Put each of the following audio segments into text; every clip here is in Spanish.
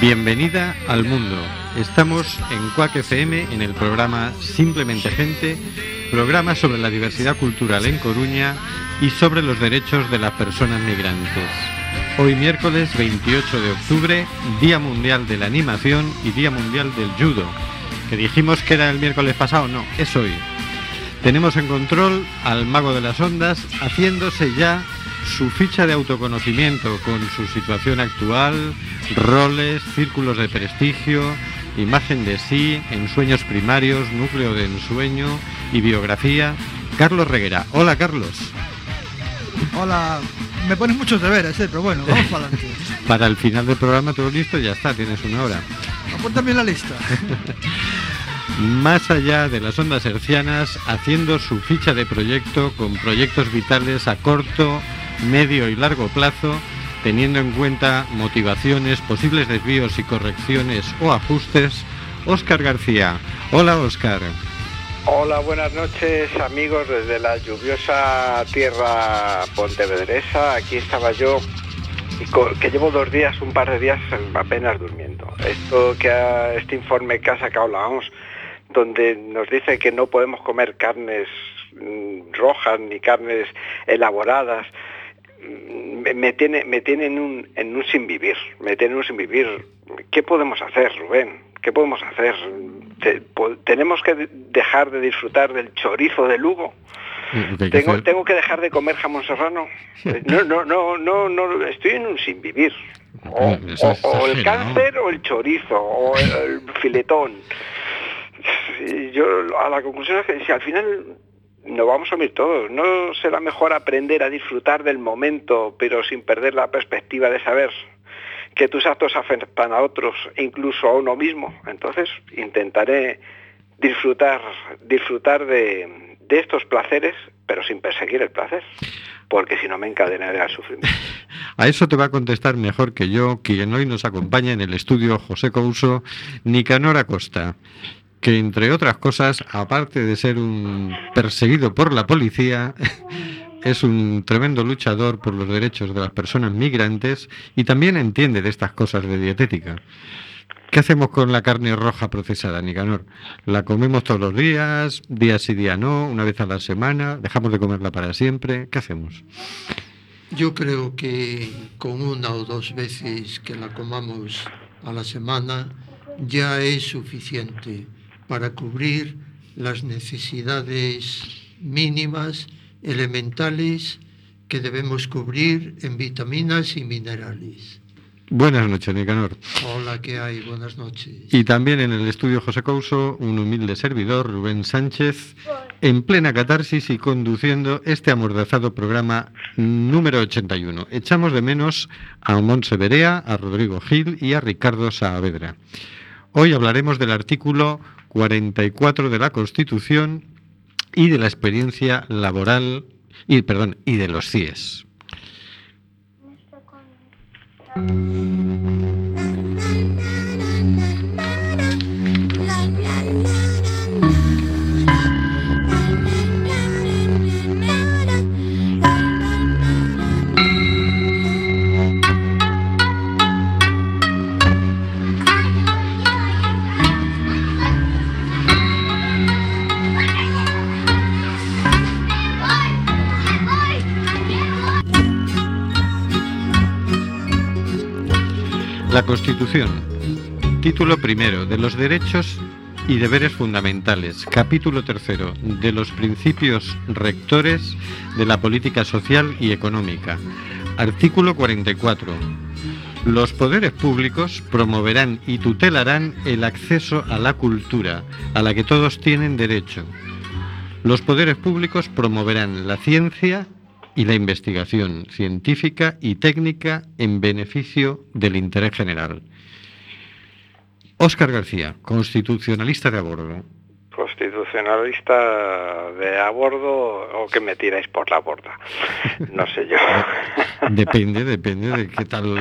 Bienvenida al mundo. Estamos en Cuac FM en el programa Simplemente Gente, programa sobre la diversidad cultural en Coruña y sobre los derechos de las personas migrantes. Hoy miércoles 28 de octubre, Día Mundial de la Animación y Día Mundial del Judo. Que dijimos que era el miércoles pasado, no, es hoy. Tenemos en control al mago de las ondas haciéndose ya su ficha de autoconocimiento con su situación actual, roles, círculos de prestigio, imagen de sí, ensueños primarios, núcleo de ensueño y biografía. Carlos Reguera. Hola, Carlos. Hola, me pones muchos deberes, ¿eh? pero bueno, vamos para adelante. para el final del programa todo listo, ya está, tienes una hora. Apúntame la lista. Más allá de las ondas hercianas, haciendo su ficha de proyecto con proyectos vitales a corto, medio y largo plazo, teniendo en cuenta motivaciones, posibles desvíos y correcciones o ajustes. Óscar García. Hola, Óscar. Hola, buenas noches amigos desde la lluviosa tierra pontevedresa. Aquí estaba yo, que llevo dos días, un par de días apenas durmiendo. Esto que este informe que ha sacado la OMS, donde nos dice que no podemos comer carnes mm, rojas ni carnes elaboradas, me tiene, me tiene en, un, en un sin vivir, me tiene en un sin vivir. ¿Qué podemos hacer, Rubén? ¿Qué podemos hacer? ¿Tenemos que dejar de disfrutar del chorizo de Lugo? ¿Tengo, ¿Tengo que dejar de comer jamón serrano? No, no, no, no, no, estoy en un sin vivir. O, el cáncer o el chorizo o el filetón. Yo a la conclusión es que si al final nos vamos a unir todos. ¿No será mejor aprender a disfrutar del momento, pero sin perder la perspectiva de saber que tus actos afectan a otros, incluso a uno mismo? Entonces intentaré disfrutar, disfrutar de, de estos placeres, pero sin perseguir el placer, porque si no me encadenaré al sufrimiento. A eso te va a contestar mejor que yo, quien hoy nos acompaña en el estudio José Couso, Nicanor Acosta que entre otras cosas, aparte de ser un perseguido por la policía, es un tremendo luchador por los derechos de las personas migrantes y también entiende de estas cosas de dietética. ¿Qué hacemos con la carne roja procesada, Nicanor? ¿La comemos todos los días, día sí, día no, una vez a la semana? ¿Dejamos de comerla para siempre? ¿Qué hacemos? Yo creo que con una o dos veces que la comamos a la semana ya es suficiente para cubrir las necesidades mínimas, elementales, que debemos cubrir en vitaminas y minerales. Buenas noches, Nicanor. Hola, ¿qué hay? Buenas noches. Y también en el estudio José Couso, un humilde servidor, Rubén Sánchez, en plena catarsis y conduciendo este amordazado programa número 81. Echamos de menos a Monse Berea, a Rodrigo Gil y a Ricardo Saavedra. Hoy hablaremos del artículo 44 de la Constitución y de la experiencia laboral y perdón, y de los CIES. La Constitución. Título primero de los derechos y deberes fundamentales. Capítulo tercero de los principios rectores de la política social y económica. Artículo 44. Los poderes públicos promoverán y tutelarán el acceso a la cultura, a la que todos tienen derecho. Los poderes públicos promoverán la ciencia y la investigación científica y técnica en beneficio del interés general. Óscar García, constitucionalista de a bordo. Constitucionalista de a bordo o que me tiráis por la borda. No sé yo. depende, depende de qué tal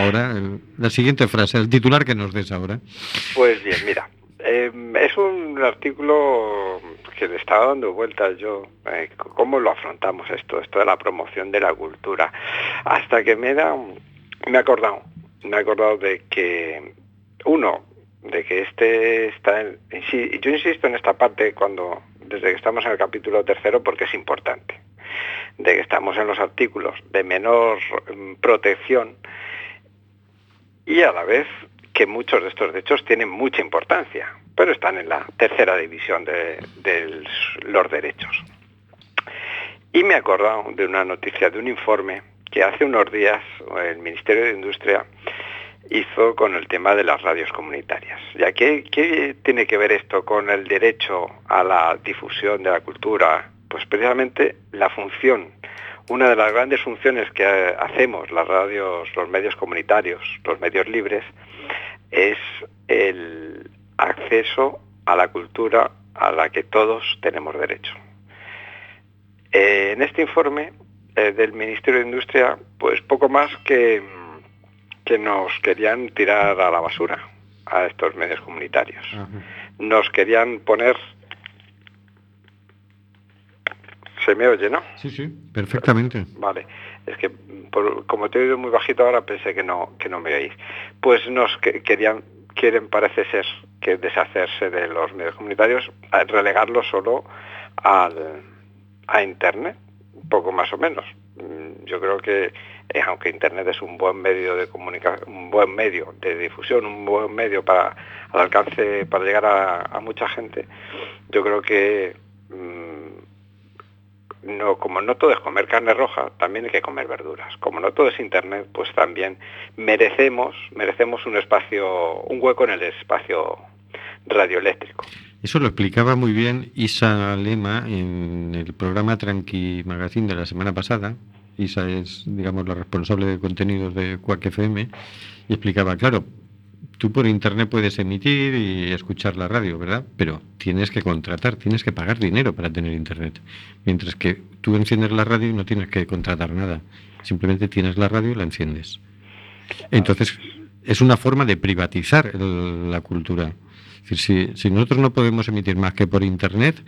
ahora. la siguiente frase, el titular que nos des ahora. Pues bien, mira, eh, es un artículo que le estaba dando vueltas yo, eh, cómo lo afrontamos esto, esto de la promoción de la cultura, hasta que me da, me he acordado, me he acordado de que, uno, de que este está, en, yo insisto en esta parte cuando, desde que estamos en el capítulo tercero, porque es importante, de que estamos en los artículos de menor mm, protección y a la vez que muchos de estos derechos tienen mucha importancia, pero están en la tercera división de, los derechos. Y me he acordado de una noticia, de un informe que hace unos días el Ministerio de Industria hizo con el tema de las radios comunitarias. ¿Ya qué, qué tiene que ver esto con el derecho a la difusión de la cultura? Pues precisamente la función, una de las grandes funciones que hacemos las radios, los medios comunitarios, los medios libres, es el acceso a la cultura a la que todos tenemos derecho. Eh, en este informe eh, del Ministerio de Industria, pues poco más que, que nos querían tirar a la basura a estos medios comunitarios. Nos querían poner... ¿Se me oye, no? Sí, sí, perfectamente. Vale. Es que como te he oído muy bajito ahora pensé que no, que no me oís. Pues nos querían, quieren parece ser que deshacerse de los medios comunitarios, relegarlos solo al, a internet, poco más o menos. Mm, yo creo que eh, aunque internet es un buen medio de comunicación, un buen medio de difusión, un buen medio para al alcance para llegar a, mucha gente, yo creo que mm, no, como no todo es comer carne roja, también hay que comer verduras. Como no todo es internet, pues también merecemos, merecemos un espacio, un hueco en el espacio radioeléctrico. Eso lo explicaba muy bien Isa Lema en el programa Tranqui Magazine de la semana pasada. Isa es, digamos, la responsable de contenidos de Quack FM y explicaba, claro, tú por internet puedes emitir y escuchar la radio, ¿verdad? Pero tienes que contratar, tienes que pagar dinero para tener internet. Mientras que tú enciendes la radio y no tienes que contratar nada. Simplemente tienes la radio y la enciendes. Entonces, es una forma de privatizar la cultura. Es decir, si, nosotros no podemos emitir más que por internet,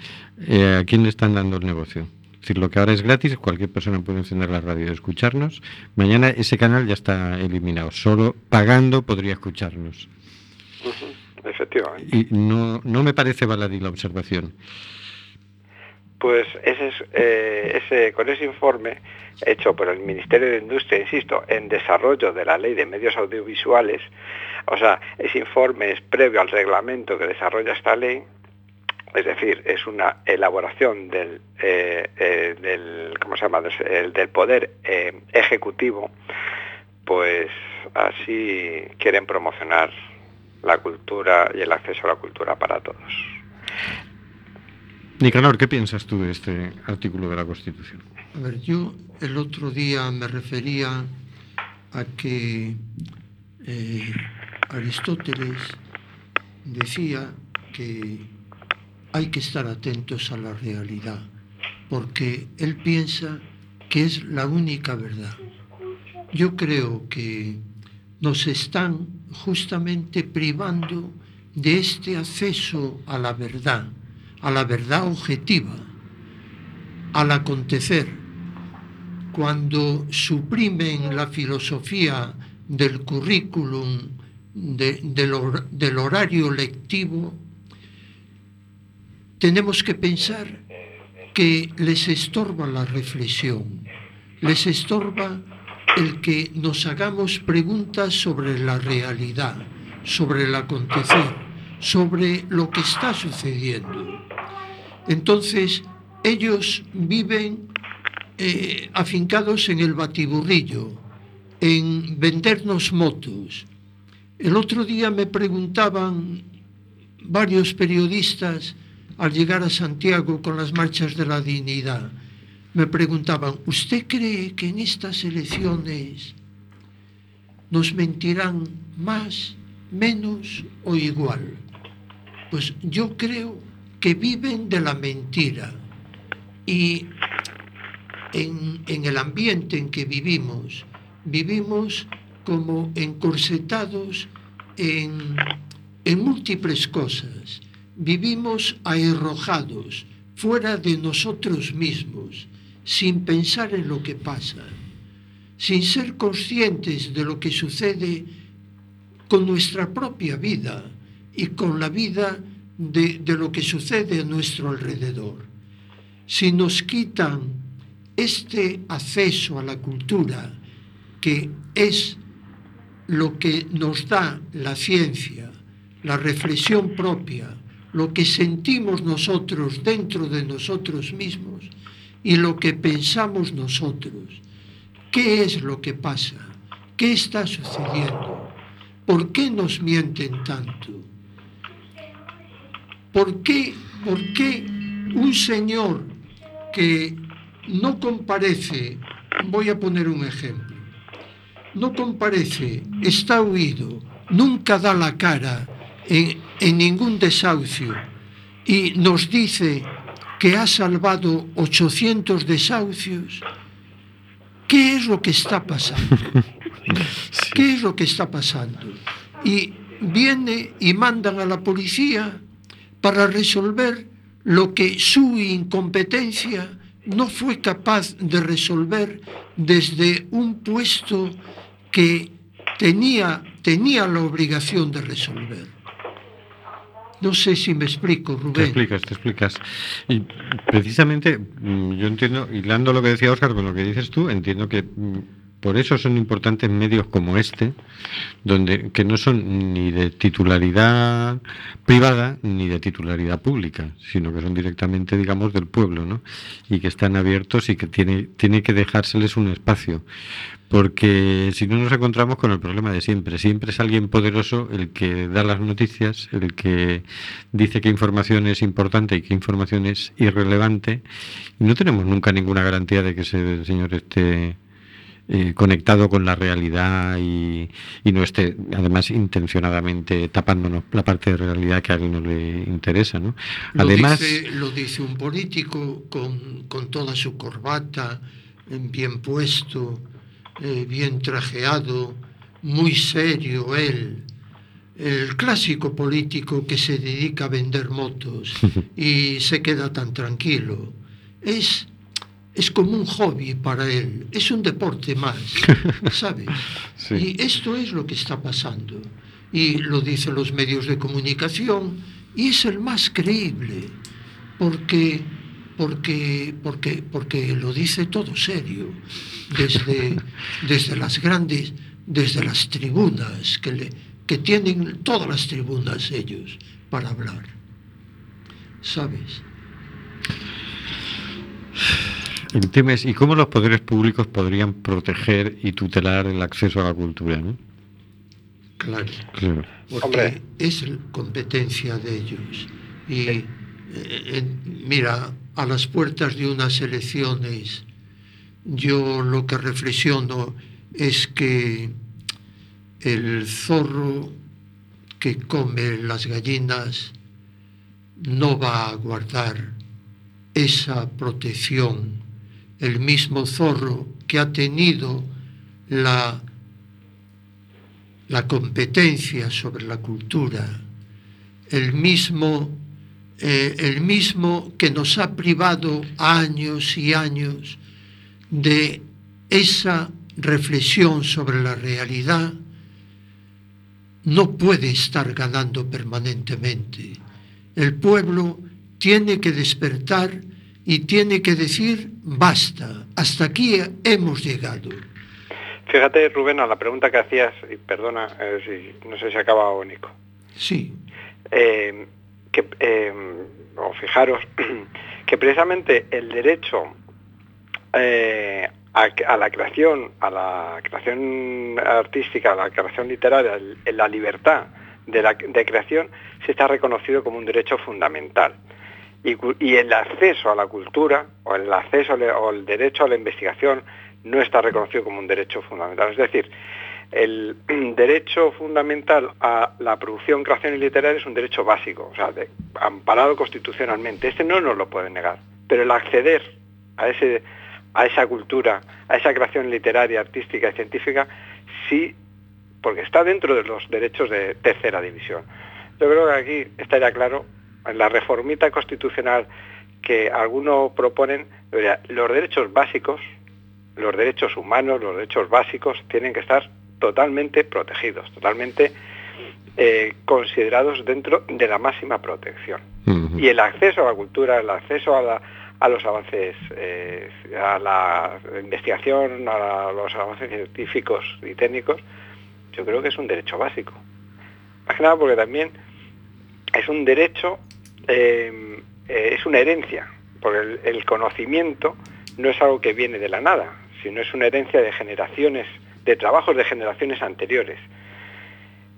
eh, ¿a quién le están dando el negocio? Es decir, lo que ahora es gratis, cualquier persona puede encender la radio y escucharnos. Mañana ese canal ya está eliminado. Solo pagando podría escucharnos. efectivamente. Y no, no me parece baladí la observación. Pues ese, eh, ese, con ese informe hecho por el Ministerio de Industria, insisto, en desarrollo de la ley de medios audiovisuales, o sea, ese informe es previo al reglamento que desarrolla esta ley, es decir, es una elaboración del, eh, eh, del ¿cómo se llama?, del, poder eh, ejecutivo, pues así quieren promocionar la cultura y el acceso a la cultura para todos. Nicanor, ¿qué piensas tú de este artículo de la Constitución? A ver, yo el otro día me refería a que eh, Aristóteles decía que hay que estar atentos a la realidad, porque él piensa que es la única verdad. Yo creo que nos están justamente privando de este acceso a la verdad, a la verdad objetiva, al acontecer. Cuando suprimen la filosofía del currículum, del horario lectivo, tenemos que pensar que les estorba la reflexión, les estorba el que nos hagamos preguntas sobre la realidad, sobre el acontecer, sobre lo que está sucediendo. Entonces, ellos viven eh, afincados en el batiburrillo, en vendernos motos. El otro día me preguntaban varios periodistas al llegar a Santiago con las marchas de la dignidad, me preguntaban, ¿usted cree que en estas elecciones nos mentirán más, menos o igual? Pues yo creo que viven de la mentira. Y en, el ambiente en que vivimos, vivimos como encorsetados en, en múltiples cosas, vivimos arrojados fuera de nosotros mismos sin pensar en lo que pasa, sin ser conscientes de lo que sucede con nuestra propia vida y con la vida de, lo que sucede a nuestro alrededor. Si nos quitan este acceso a la cultura, que es lo que nos da la ciencia, la reflexión propia, lo que sentimos nosotros dentro de nosotros mismos, y lo que pensamos nosotros. ¿Qué es lo que pasa? ¿Qué está sucediendo? ¿Por qué nos mienten tanto? ¿Por qué, por qué un señor que no comparece, voy a poner un ejemplo, no comparece, está huido, nunca da la cara en, en ningún desahucio y nos dice que ha salvado 800 desahucios, ¿qué es lo que está pasando? ¿Qué es lo que está pasando? Y viene y mandan a la policía para resolver lo que su incompetencia no fue capaz de resolver desde un puesto que tenía, tenía la obligación de resolver. No sé si me explico, Rubén. Te explicas, te explicas. Y precisamente, mm, yo entiendo, hilando lo que decía Oscar con lo que dices tú, entiendo que mm, por eso son importantes medios como este, donde que no son ni de titularidad privada ni de titularidad pública, sino que son directamente, digamos, del pueblo, ¿no? Y que están abiertos y que tiene, tiene que dejárseles un espacio porque si no nos encontramos con el problema de siempre. Siempre es alguien poderoso el que da las noticias, el que dice qué información es importante y qué información es irrelevante. Y no tenemos nunca ninguna garantía de que ese señor esté eh, conectado con la realidad y, no esté, además, intencionadamente tapándonos la parte de realidad que a alguien no le interesa. ¿no? Además, lo dice un político con, con toda su corbata bien puesto eh, bien trajeado, muy serio él, el clásico político que se dedica a vender motos y se queda tan tranquilo. Es, es como un hobby para él, es un deporte más, ¿sabes? Y esto es lo que está pasando. Y lo dicen los medios de comunicación y es el más creíble, porque porque, porque, porque lo dice todo serio, desde, desde las grandes, desde las tribunas, que, le, que tienen todas las tribunas ellos para hablar. ¿Sabes? El tema es, ¿y cómo los poderes públicos podrían proteger y tutelar el acceso a la cultura? Claro. Claro. Porque Hombre. es competencia de ellos. Y eh, mira, a las puertas de unas elecciones, yo lo que reflexiono es que el zorro que come las gallinas no va a guardar esa protección. El mismo zorro que ha tenido la la competencia sobre la cultura, el mismo, eh, el mismo que nos ha privado años y años de esa reflexión sobre la realidad, no puede estar ganando permanentemente. El pueblo tiene que despertar y tiene que decir, basta, hasta aquí hemos llegado. Fíjate, Rubén, a la pregunta que hacías, y perdona eh, si no sé si acaba o Nico, Sí, eh, que, eh, o fijaros que precisamente el derecho eh, a, la creación, a la creación artística, a la creación literaria, el- la libertad de, la, de creación, se está reconocido como un derecho fundamental. Y, el acceso a la cultura o el acceso o el derecho a la investigación no está reconocido como un derecho fundamental. Es decir, el derecho fundamental a la producción, creación y literaria es un derecho básico, o sea, amparado constitucionalmente. Este no nos lo pueden negar. Pero el acceder a, ese, a esa cultura, a esa creación literaria, artística y científica, sí, porque está dentro de los derechos de tercera división. Yo creo que aquí estaría claro, en la reformita constitucional que algunos proponen, los derechos básicos, los derechos humanos, los derechos básicos tienen que estar totalmente protegidos, totalmente eh, considerados dentro de la máxima protección. Y el acceso a la cultura, el acceso a, la- a los avances, eh, a la investigación, a la- los avances científicos y técnicos, yo creo que es un derecho básico. Más que nada porque también es un derecho, eh, eh, es una herencia, porque el, el conocimiento no es algo que viene de la nada, sino es una herencia de generaciones, de trabajos de generaciones anteriores.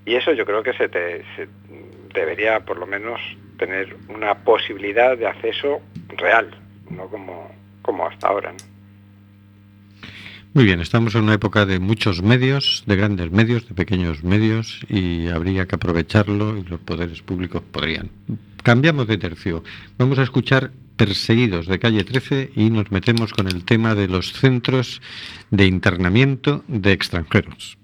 Y eso yo creo que se, te- debería por lo menos tener una posibilidad de acceso real, no como, como hasta ahora. Muy bien, estamos en una época de muchos medios, de grandes medios, de pequeños medios, y habría que aprovecharlo y los poderes públicos podrían. Cambiamos de tercio. Vamos a escuchar Perseguidos de calle 13 y nos metemos con el tema de los centros de internamiento de extranjeros.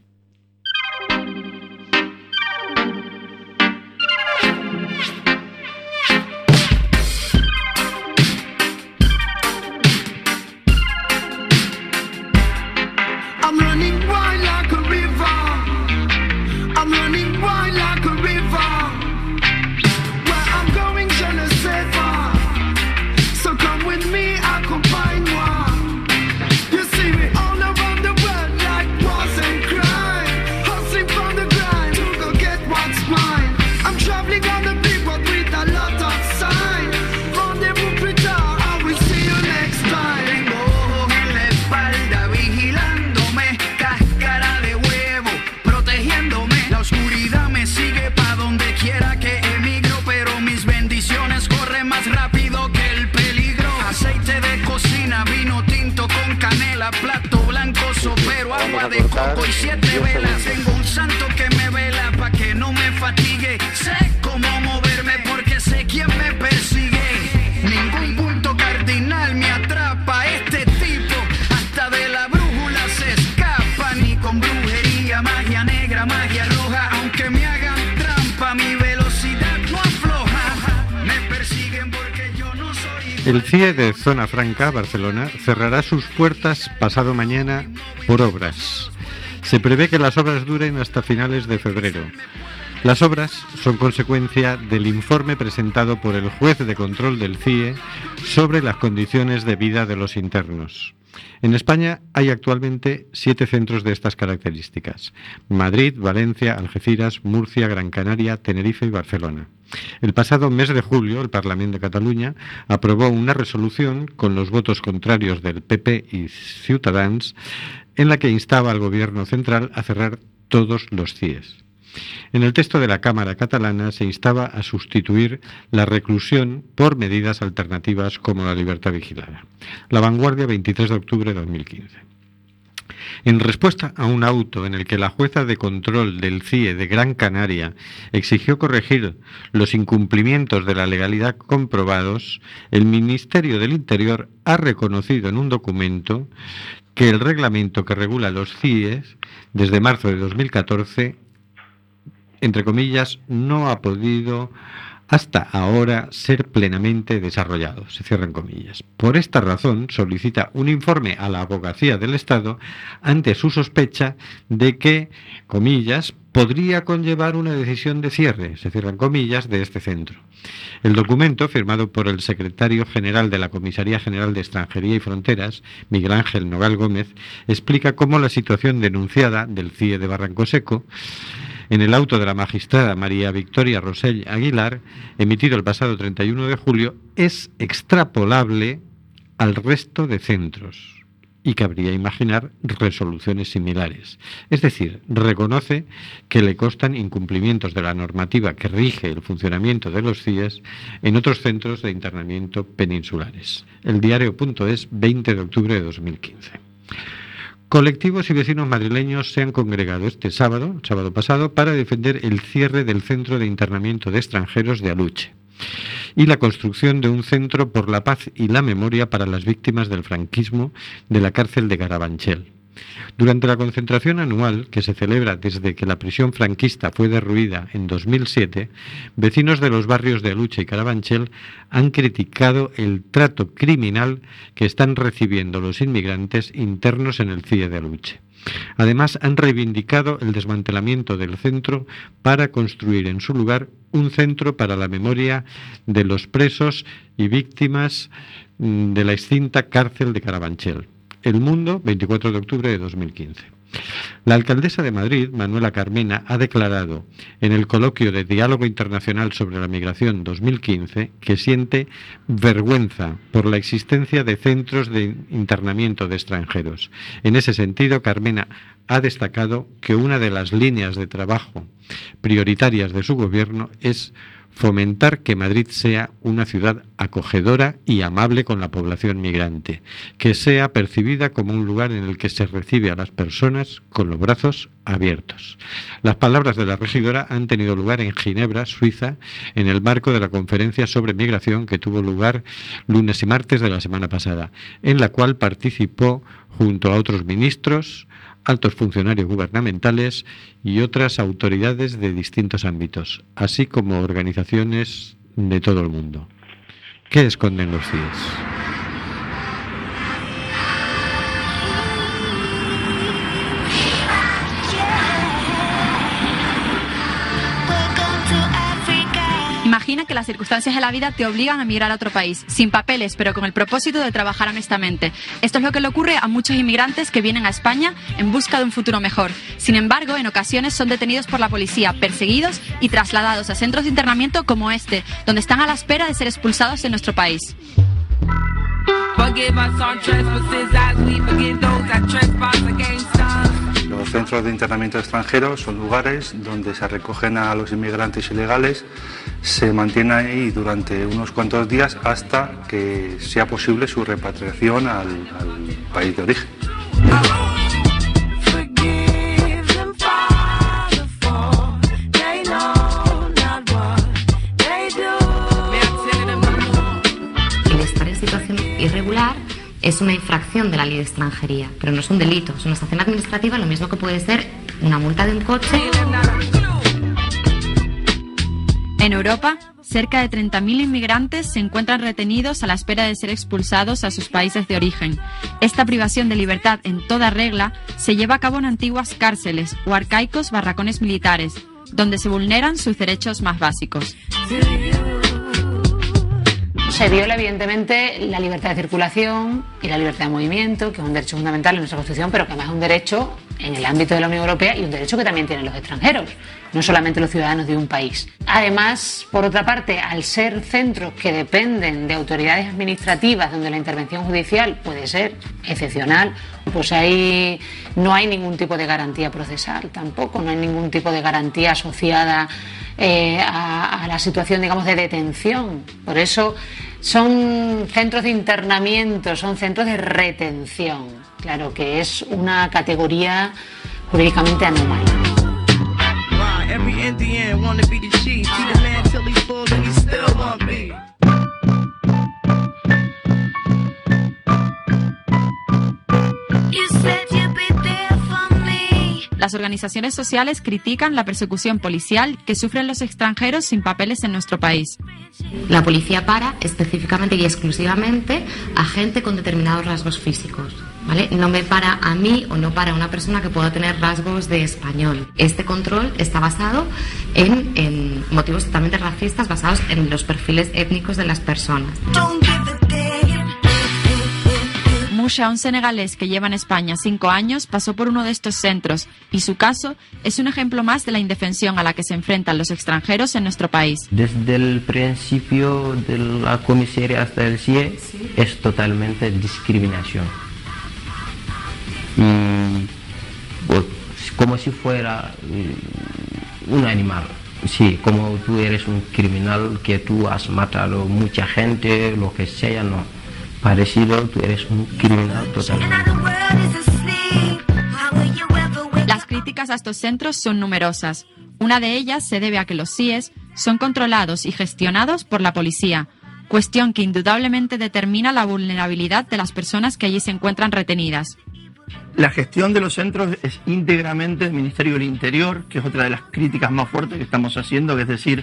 Agua de coco y siete velas. Tengo un santo que me vela pa que no me fatigue. Sé cómo moverme porque sé quién me persigue. Ningún punto cardinal me atrapa este tipo. Hasta de la brújula se escapa. Ni con brujería, magia negra, magia roja. El CIE de Zona Franca, Barcelona, cerrará sus puertas pasado mañana por obras. Se prevé que las obras duren hasta finales de febrero. Las obras son consecuencia del informe presentado por el juez de control del CIE sobre las condiciones de vida de los internos. En España hay actualmente siete centros de estas características. Madrid, Valencia, Algeciras, Murcia, Gran Canaria, Tenerife y Barcelona. El pasado mes de julio, el Parlamento de Cataluña aprobó una resolución con los votos contrarios del PP y Ciutadans en la que instaba al Gobierno central a cerrar todos los CIES. En el texto de la Cámara catalana se instaba a sustituir la reclusión por medidas alternativas como la libertad vigilada. La vanguardia, 23 de octubre de 2015. En respuesta a un auto en el que la jueza de control del CIE de Gran Canaria exigió corregir los incumplimientos de la legalidad comprobados, el Ministerio del Interior ha reconocido en un documento que el reglamento que regula los CIEs desde marzo de 2014, entre comillas, no ha podido hasta ahora ser plenamente desarrollado, se cierran comillas. Por esta razón solicita un informe a la abogacía del Estado ante su sospecha de que, comillas, podría conllevar una decisión de cierre, se cierran comillas, de este centro. El documento, firmado por el secretario general de la Comisaría General de Extranjería y Fronteras, Miguel Ángel Nogal Gómez, explica cómo la situación denunciada del CIE de Barranco Seco en el auto de la magistrada María Victoria Rosell Aguilar, emitido el pasado 31 de julio, es extrapolable al resto de centros y cabría imaginar resoluciones similares. Es decir, reconoce que le constan incumplimientos de la normativa que rige el funcionamiento de los CIES en otros centros de internamiento peninsulares. El diario.es, 20 de octubre de 2015. Colectivos y vecinos madrileños se han congregado este sábado, sábado pasado, para defender el cierre del centro de internamiento de extranjeros de Aluche y la construcción de un centro por la paz y la memoria para las víctimas del franquismo de la cárcel de Carabanchel. Durante la concentración anual que se celebra desde que la prisión franquista fue derruida en 2007, vecinos de los barrios de Aluche y Carabanchel han criticado el trato criminal que están recibiendo los inmigrantes internos en el CIE de Aluche. Además, han reivindicado el desmantelamiento del centro para construir en su lugar un centro para la memoria de los presos y víctimas mm, de la extinta cárcel de Carabanchel. El Mundo, 24 de octubre de 2015. La alcaldesa de Madrid, Manuela Carmena, ha declarado en el coloquio de Diálogo Internacional sobre la Migración 2015 que siente vergüenza por la existencia de centros de internamiento de extranjeros. En ese sentido, Carmena ha destacado que una de las líneas de trabajo prioritarias de su gobierno es fomentar que Madrid sea una ciudad acogedora y amable con la población migrante, que sea percibida como un lugar en el que se recibe a las personas con los brazos abiertos. Las palabras de la regidora han tenido lugar en Ginebra, Suiza, en el marco de la conferencia sobre migración que tuvo lugar lunes y martes de la semana pasada, en la cual participó junto a otros ministros, altos funcionarios gubernamentales y otras autoridades de distintos ámbitos, así como organizaciones de todo el mundo. ¿Qué esconden los CIES? Imagina que las circunstancias de la vida te obligan a emigrar a otro país, sin papeles, pero con el propósito de trabajar honestamente. Esto es lo que le ocurre a muchos inmigrantes que vienen a España en busca de un futuro mejor. Sin embargo, en ocasiones son detenidos por la policía, perseguidos y trasladados a centros de internamiento como este, donde están a la espera de ser expulsados de nuestro país. Los centros de internamiento extranjeros son lugares donde se recogen a los inmigrantes ilegales, se mantienen ahí durante unos cuantos días hasta que sea posible su repatriación al, al país de origen. El estar en situación irregular es una infracción de la ley de extranjería, pero no es un delito, es una sanción administrativa, lo mismo que puede ser una multa de un coche. En Europa, cerca de 30.000 inmigrantes se encuentran retenidos a la espera de ser expulsados a sus países de origen. Esta privación de libertad en toda regla se lleva a cabo en antiguas cárceles o arcaicos barracones militares, donde se vulneran sus derechos más básicos. Se viola evidentemente la libertad de circulación y la libertad de movimiento, que es un derecho fundamental en nuestra Constitución, pero que además es un derecho en el ámbito de la Unión Europea y un derecho que también tienen los extranjeros, no solamente los ciudadanos de un país. Además, por otra parte, al ser centros que dependen de autoridades administrativas donde la intervención judicial puede ser excepcional, pues ahí no hay ningún tipo de garantía procesal tampoco, no hay ningún tipo de garantía asociada eh, a, a la situación, digamos, de detención. Por eso son centros de internamiento, son centros de retención. Claro que es una categoría jurídicamente anómala. Las organizaciones sociales critican la persecución policial que sufren los extranjeros sin papeles en nuestro país. La policía para específicamente y exclusivamente a gente con determinados rasgos físicos. ¿Vale? No me para a mí o no para una persona que pueda tener rasgos de español. Este control está basado en, en motivos totalmente racistas, basados en los perfiles étnicos de las personas. Musha, un senegalés que lleva en España cinco años, pasó por uno de estos centros y su caso es un ejemplo más de la indefensión a la que se enfrentan los extranjeros en nuestro país. Desde el principio de la comisaría hasta el CIE es totalmente discriminación. Pues, como si fuera mm, un animal. Sí, como tú eres un criminal que tú has matado mucha gente, lo que sea, no. Parecido, tú eres un criminal totalmente. Las críticas a estos centros son numerosas. Una de ellas se debe a que los CIES son controlados y gestionados por la policía, cuestión que indudablemente determina la vulnerabilidad de las personas que allí se encuentran retenidas. La gestión de los centros es íntegramente del Ministerio del Interior, que es otra de las críticas más fuertes que estamos haciendo, que es decir,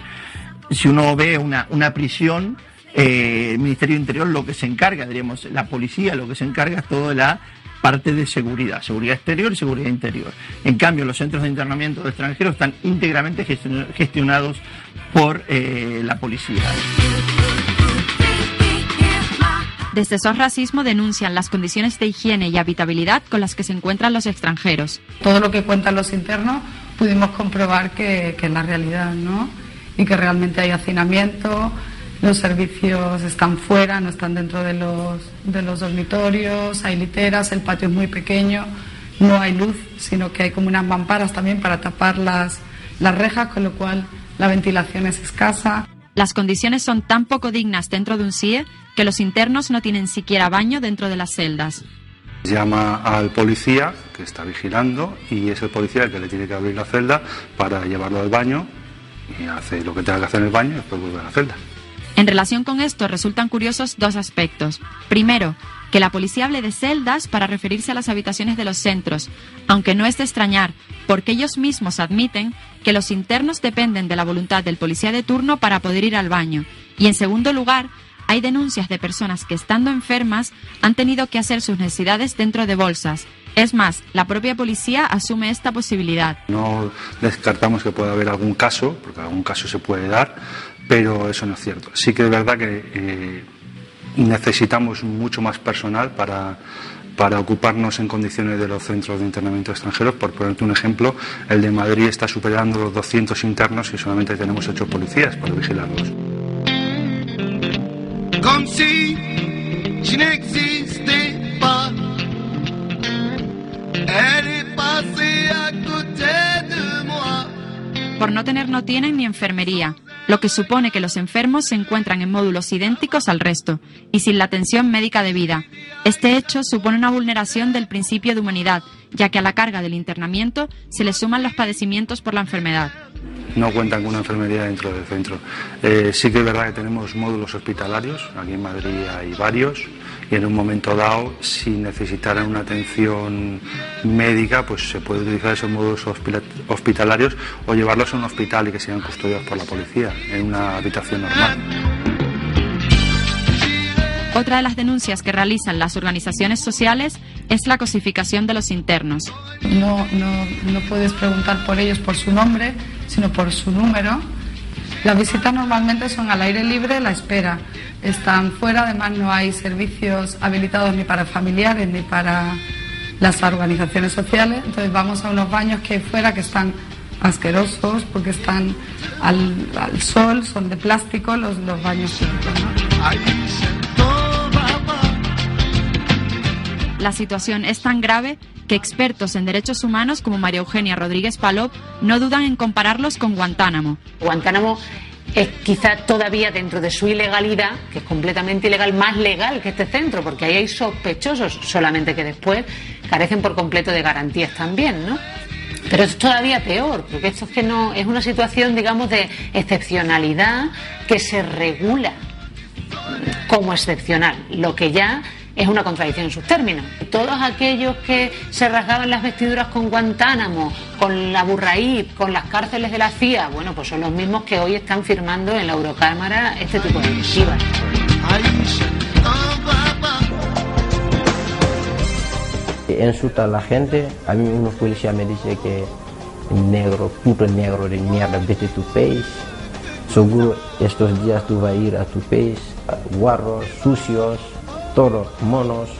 si uno ve una, una prisión, eh, el Ministerio del Interior lo que se encarga, diríamos, la policía lo que se encarga es toda la parte de seguridad, seguridad exterior y seguridad interior. En cambio, los centros de internamiento de extranjeros están íntegramente gestion- gestionados por eh, la policía. Desde SOS Racismo denuncian las condiciones de higiene y habitabilidad con las que se encuentran los extranjeros. todo lo que cuentan los internos pudimos comprobar que, que es la realidad, ¿no? Y que realmente hay hacinamiento, los servicios están fuera, no están dentro de los, de los dormitorios, hay literas, el patio es muy pequeño, no hay luz, sino que hay como unas mamparas también para tapar las, las rejas, con lo cual la ventilación es escasa. Las condiciones son tan poco dignas dentro de un CIE que los internos no tienen siquiera baño dentro de las celdas. Llama al policía que está vigilando y es el policía el que le tiene que abrir la celda para llevarlo al baño y hace lo que tenga que hacer en el baño y después vuelve a la celda. En relación con esto resultan curiosos dos aspectos. Primero, que la policía hable de celdas para referirse a las habitaciones de los centros, aunque no es de extrañar, porque ellos mismos admiten que los internos dependen de la voluntad del policía de turno para poder ir al baño. Y en segundo lugar, hay denuncias de personas que estando enfermas han tenido que hacer sus necesidades dentro de bolsas. Es más, la propia policía asume esta posibilidad. No descartamos que pueda haber algún caso, porque algún caso se puede dar, pero eso no es cierto. Sí que es verdad que eh, necesitamos mucho más personal para, para ocuparnos en condiciones de los centros de internamiento extranjeros. Por ponerte un ejemplo, el de Madrid está superando los 200 internos y solamente tenemos 8 policías para vigilarlos. Si est de. Por no tener no tienen ni enfermería, lo que supone que los enfermos se encuentran en módulos idénticos al resto y sin la atención médica debida. Este hecho supone una vulneración del principio de humanidad, ya que a la carga del internamiento se le suman los padecimientos por la enfermedad. No cuentan con una enfermería dentro del centro. Eh, sí que es verdad que tenemos módulos hospitalarios, aquí en Madrid hay varios, y en un momento dado, si necesitaran una atención médica, pues se puede utilizar esos módulos hospitalarios o llevarlos a un hospital y que sean custodiados por la policía en una habitación normal. Otra de las denuncias que realizan las organizaciones sociales es la cosificación de los internos. No, no, no puedes preguntar por ellos por su nombre, sino por su número. Las visitas normalmente son al aire libre, la espera. Están fuera, además no hay servicios habilitados ni para familiares ni para las organizaciones sociales. Entonces vamos a unos baños que hay fuera que están asquerosos porque están al, al sol, son de plástico los, los baños. ¿no? La situación es tan grave que expertos en derechos humanos como María Eugenia Rodríguez Palop no dudan en compararlos con Guantánamo. Guantánamo es quizá todavía dentro de su ilegalidad, que es completamente ilegal, más legal que este centro, porque ahí hay sospechosos, solamente que después carecen por completo de garantías también, ¿no? Pero es todavía peor, porque esto es que no es una situación, digamos, de excepcionalidad que se regula como excepcional, lo que ya es una contradicción en sus términos. Todos aquellos que se rasgaban las vestiduras con Guantánamo, con la Burraí, con las cárceles de la CIA, bueno, pues son los mismos que hoy están firmando en la Eurocámara este tipo de directivas. Insulta a la gente, a mí un policía me dice que negro, puto negro de mierda, vete tu país. Seguro estos días tú vas a ir a tu país, guarros, sucios, toros, monos.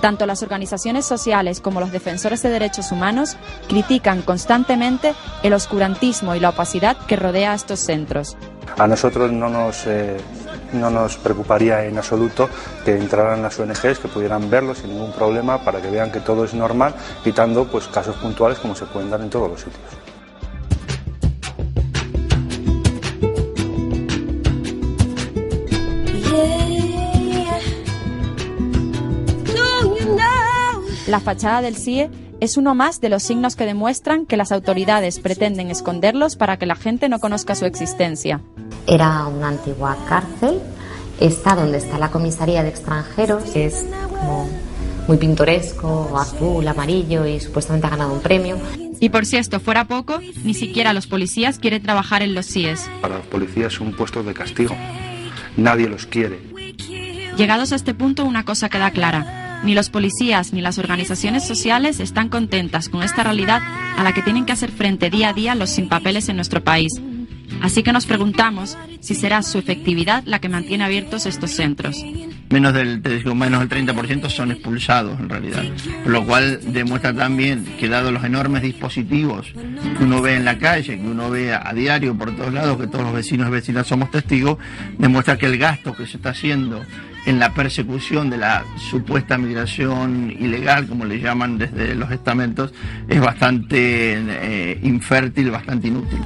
Tanto las organizaciones sociales como los defensores de derechos humanos critican constantemente el oscurantismo y la opacidad que rodea a estos centros. A nosotros no nos, eh, no nos preocuparía en absoluto que entraran las ONGs, que pudieran verlo sin ningún problema para que vean que todo es normal, quitando pues, casos puntuales como se pueden dar en todos los sitios. La fachada del CIE es uno más de los signos que demuestran que las autoridades pretenden esconderlos para que la gente no conozca su existencia. Era una antigua cárcel, está donde está la comisaría de extranjeros, es como muy pintoresco, azul, amarillo y supuestamente ha ganado un premio. Y por si esto fuera poco, ni siquiera los policías quieren trabajar en los CIES. Para los policías es un puesto de castigo. Nadie los quiere. Llegados a este punto, una cosa queda clara. Ni los policías ni las organizaciones sociales están contentas con esta realidad a la que tienen que hacer frente día a día los sin papeles en nuestro país. Así que nos preguntamos si será su efectividad la que mantiene abiertos estos centros. Menos del, menos del 30% son expulsados en realidad, lo cual demuestra también que dado los enormes dispositivos que uno ve en la calle, que uno ve a diario por todos lados, que todos los vecinos y vecinas somos testigos, demuestra que el gasto que se está haciendo en la persecución de la supuesta migración ilegal, como le llaman desde los estamentos, es bastante eh, infértil, bastante inútil.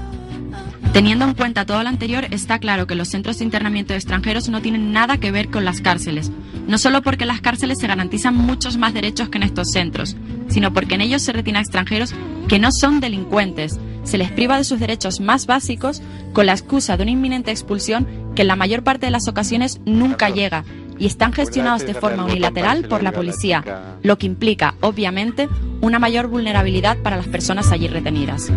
Teniendo en cuenta todo lo anterior, está claro que los centros de internamiento de extranjeros no tienen nada que ver con las cárceles. No solo porque en las cárceles se garantizan muchos más derechos que en estos centros, sino porque en ellos se retiene a extranjeros que no son delincuentes. Se les priva de sus derechos más básicos con la excusa de una inminente expulsión que en la mayor parte de las ocasiones nunca llega y están gestionados de forma unilateral por la policía, lo que implica, obviamente, una mayor vulnerabilidad para las personas allí retenidas.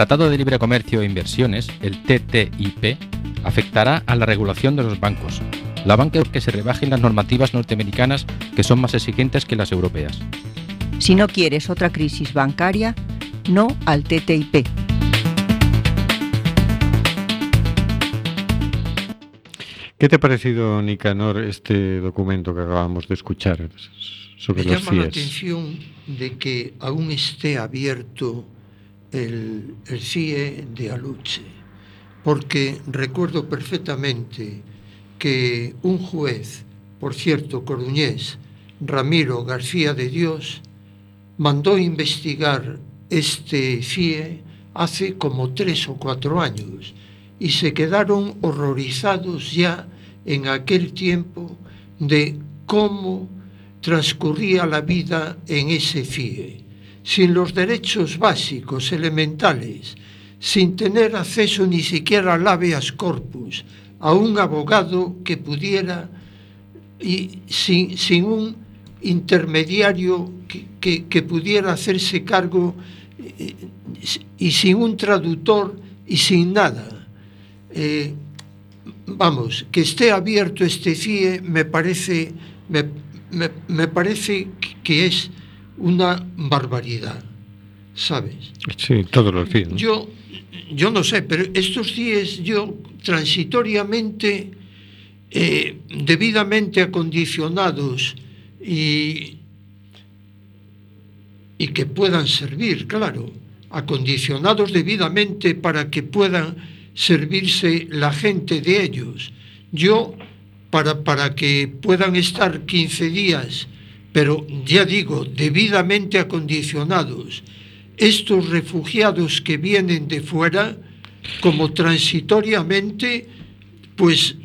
Tratado de Libre Comercio e Inversiones, el TTIP, afectará a la regulación de los bancos. La banca que se rebajen las normativas norteamericanas que son más exigentes que las europeas. Si no quieres otra crisis bancaria, no al TTIP. ¿Qué te ha parecido, Nicanor, este documento que acabamos de escuchar sobre Me los llama la atención de que aún esté abierto el, el CIE de Aluche, porque recuerdo perfectamente que un juez, por cierto, coruñés, Ramiro García de Dios, mandó investigar este CIE hace como tres o cuatro años y se quedaron horrorizados ya en aquel tiempo de cómo transcurría la vida en ese CIE, sin los derechos básicos, elementales, sin tener acceso ni siquiera al habeas corpus, a un abogado que pudiera, y sin, sin un intermediario que, que, que, pudiera hacerse cargo eh, y sin un traductor y sin nada. Eh, vamos, que esté abierto este CIE me parece, me, me, me parece que es una barbaridad, ¿sabes? Sí, todos los días. ¿no? Yo, yo no sé, pero estos CIEs yo transitoriamente, eh, debidamente acondicionados y, y que puedan servir, claro, acondicionados debidamente para que puedan servirse la gente de ellos. Yo, para, para que puedan estar 15 días, pero ya digo, debidamente acondicionados, estos refugiados que vienen de fuera, como transitoriamente, pues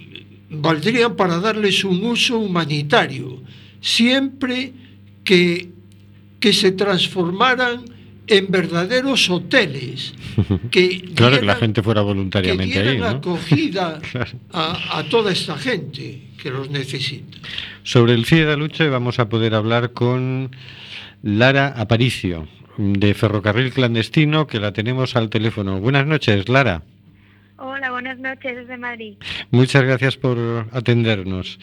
valdrían para darles un uso humanitario, siempre que, que se transformaran en verdaderos hoteles, que claro, que la gente fuera que voluntariamente ahí, dieran ¿no? acogida Claro. a, a toda esta gente que los necesita. Sobre el CIE de Luche vamos a poder hablar con Lara Aparicio, de Ferrocarril Clandestino, que la tenemos al teléfono. Buenas noches, Lara. Hola, buenas noches desde Madrid. Muchas gracias por atendernos.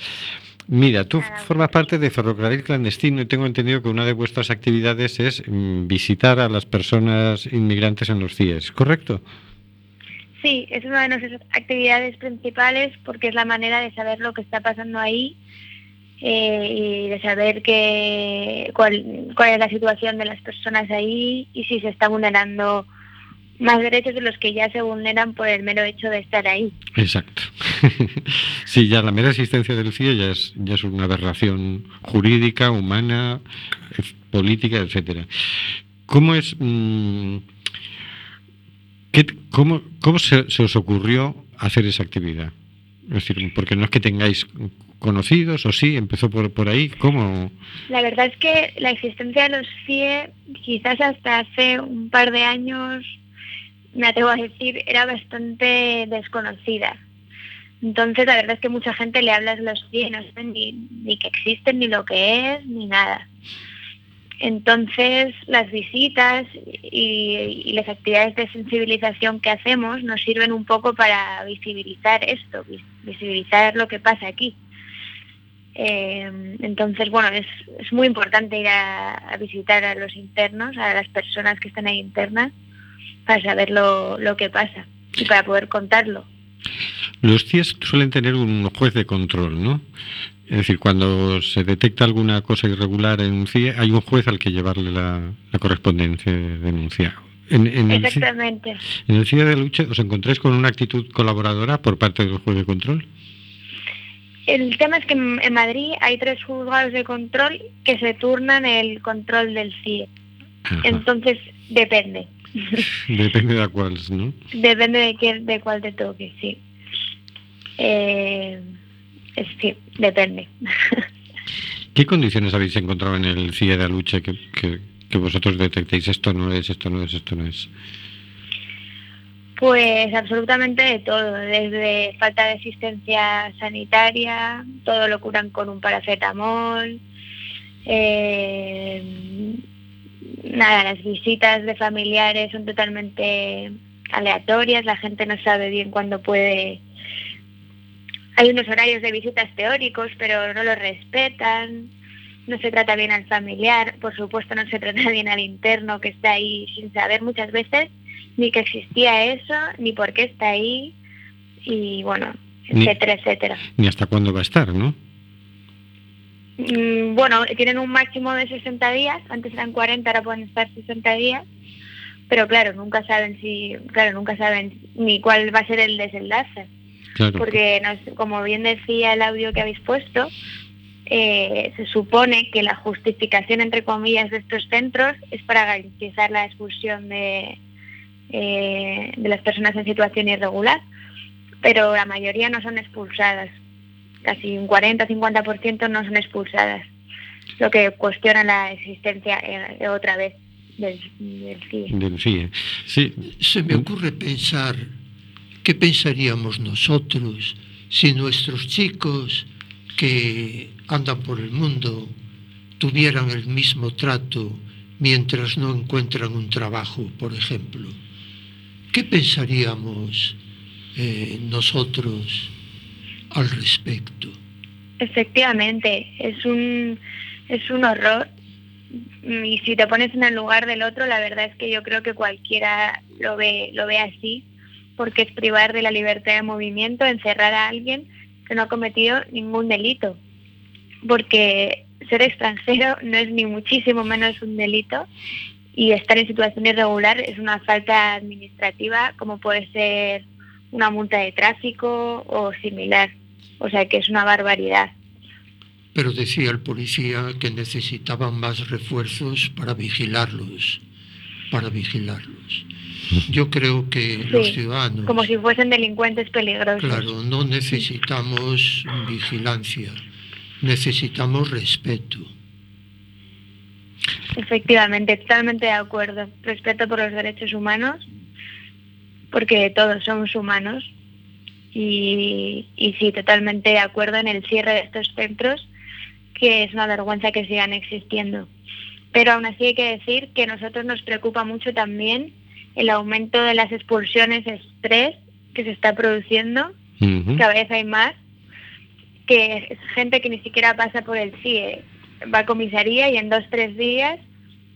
Mira, tú formas parte de Ferrocarril Clandestino y tengo entendido que una de vuestras actividades es mm, visitar a las personas inmigrantes en los CIES, ¿correcto? Sí, es una de nuestras actividades principales porque es la manera de saber lo que está pasando ahí eh, y de saber que, cuál, cuál es la situación de las personas ahí y si se está vulnerando más derechos de los que ya se vulneran por el mero hecho de estar ahí. Exacto. sí, ya la mera existencia del CIE ya es, ya es una aberración jurídica, humana, política, etcétera. ¿Cómo es... mm, qué- ¿Cómo, cómo se, se os ocurrió hacer esa actividad? Es decir, porque no es que tengáis conocidos, o sí, empezó por, por ahí, ¿cómo? La verdad es que la existencia de los CIE, quizás hasta hace un par de años, me atrevo a decir, era bastante desconocida. Entonces, la verdad es que mucha gente le habla de los CIE y no saben ni, ni que existen, ni lo que es, ni nada. Entonces, las visitas y, las actividades de sensibilización que hacemos nos sirven un poco para visibilizar esto, vis- visibilizar lo que pasa aquí. Eh, entonces, bueno, es, es muy importante ir a, a visitar a los internos, a las personas que están ahí internas, para saber lo, lo que pasa y para poder contarlo. Los CIES suelen tener un juez de control, ¿no? Es decir, cuando se detecta alguna cosa irregular en un CIE, hay un juez al que llevarle la, la correspondencia de denuncia. En, el, CIE Exactamente. en el CIE de Luche, ¿os encontráis con una actitud colaboradora por parte del juez de control? El tema es que en en Madrid hay tres juzgados de control que se turnan el control del CIE. Entonces, depende. Depende de cuál, ¿no? Depende de, qué, de cuál te toque, sí. Eh, sí, depende. ¿Qué condiciones habéis encontrado en el CIE de Luche que, que, que vosotros detectéis esto no es, esto no es, esto no es? Pues absolutamente de todo, desde falta de asistencia sanitaria, todo lo curan con un paracetamol, eh, nada, las visitas de familiares son totalmente aleatorias, la gente no sabe bien cuándo puede. Hay unos horarios de visitas teóricos, pero no los respetan, no se trata bien al familiar, por supuesto no se trata bien al interno que está ahí sin saber muchas veces ni que existía eso, ni por qué está ahí, y bueno, Ni- etcétera, etcétera. Ni hasta cuándo va a estar, ¿no? Mm, Bueno, tienen un máximo de 60 días, antes eran 40, ahora pueden estar 60 días, pero claro, nunca saben si, claro, nunca saben ni cuál va a ser el desenlace, Claro. porque nos- como bien decía el audio que habéis puesto, eh, se supone que la justificación, entre comillas, de estos centros es para garantizar la expulsión de, eh, de las personas en situación irregular, pero la mayoría no son expulsadas. Casi un 40-50% no son expulsadas, lo que cuestiona la existencia eh, otra vez del, del CIE. Del CIE. Sí. Se me ocurre pensar qué pensaríamos nosotros si nuestros chicos que andan por el mundo tuvieran el mismo trato mientras no encuentran un trabajo, por ejemplo? ¿Qué pensaríamos eh, nosotros al respecto? Efectivamente, es un, es un horror. Y si te pones en el lugar del otro, la verdad es que yo creo que cualquiera lo ve, lo ve así, porque es privar de la libertad de movimiento, encerrar a alguien que no ha cometido ningún delito. Porque ser extranjero no es ni muchísimo menos un delito y estar en situación irregular es una falta administrativa como puede ser una multa de tráfico o similar. O sea que es una barbaridad. Pero decía el policía que necesitaban más refuerzos para vigilarlos, para vigilarlos. Yo creo que los ciudadanos, Como si fuesen delincuentes peligrosos. claro, no necesitamos vigilancia, necesitamos respeto. Efectivamente, totalmente de acuerdo. Respeto por los derechos humanos, porque todos somos humanos. Y, y sí, totalmente de acuerdo en el cierre de estos centros, que es una vergüenza que sigan existiendo. Pero aún así hay que decir que a nosotros nos preocupa mucho también el aumento de las expulsiones estrés que se está produciendo, cada vez hay más, que es gente que ni siquiera pasa por el CIE, va a comisaría y en dos, tres días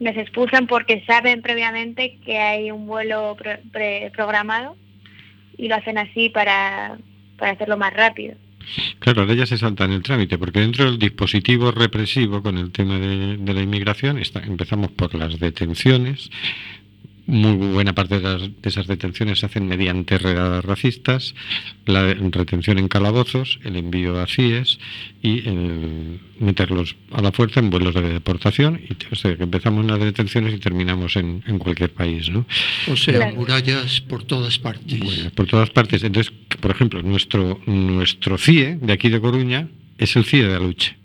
les expulsan porque saben previamente que hay un vuelo pre- programado y lo hacen así para, para hacerlo más rápido. Claro, ahora ya se salta en el trámite, porque dentro del dispositivo represivo con el tema de, de la inmigración está, empezamos por las detenciones. Muy buena parte de, las- de esas detenciones se hacen mediante redadas racistas, la retención en calabozos, el envío a CIES y el meterlos a la fuerza en vuelos de deportación. Y, o sea, que empezamos en las detenciones y terminamos en, en cualquier país. ¿no? O sea, murallas por todas partes. Bueno, por todas partes. Entonces, por ejemplo, nuestro, nuestro CIE de aquí de Coruña es el CIE de Aluche.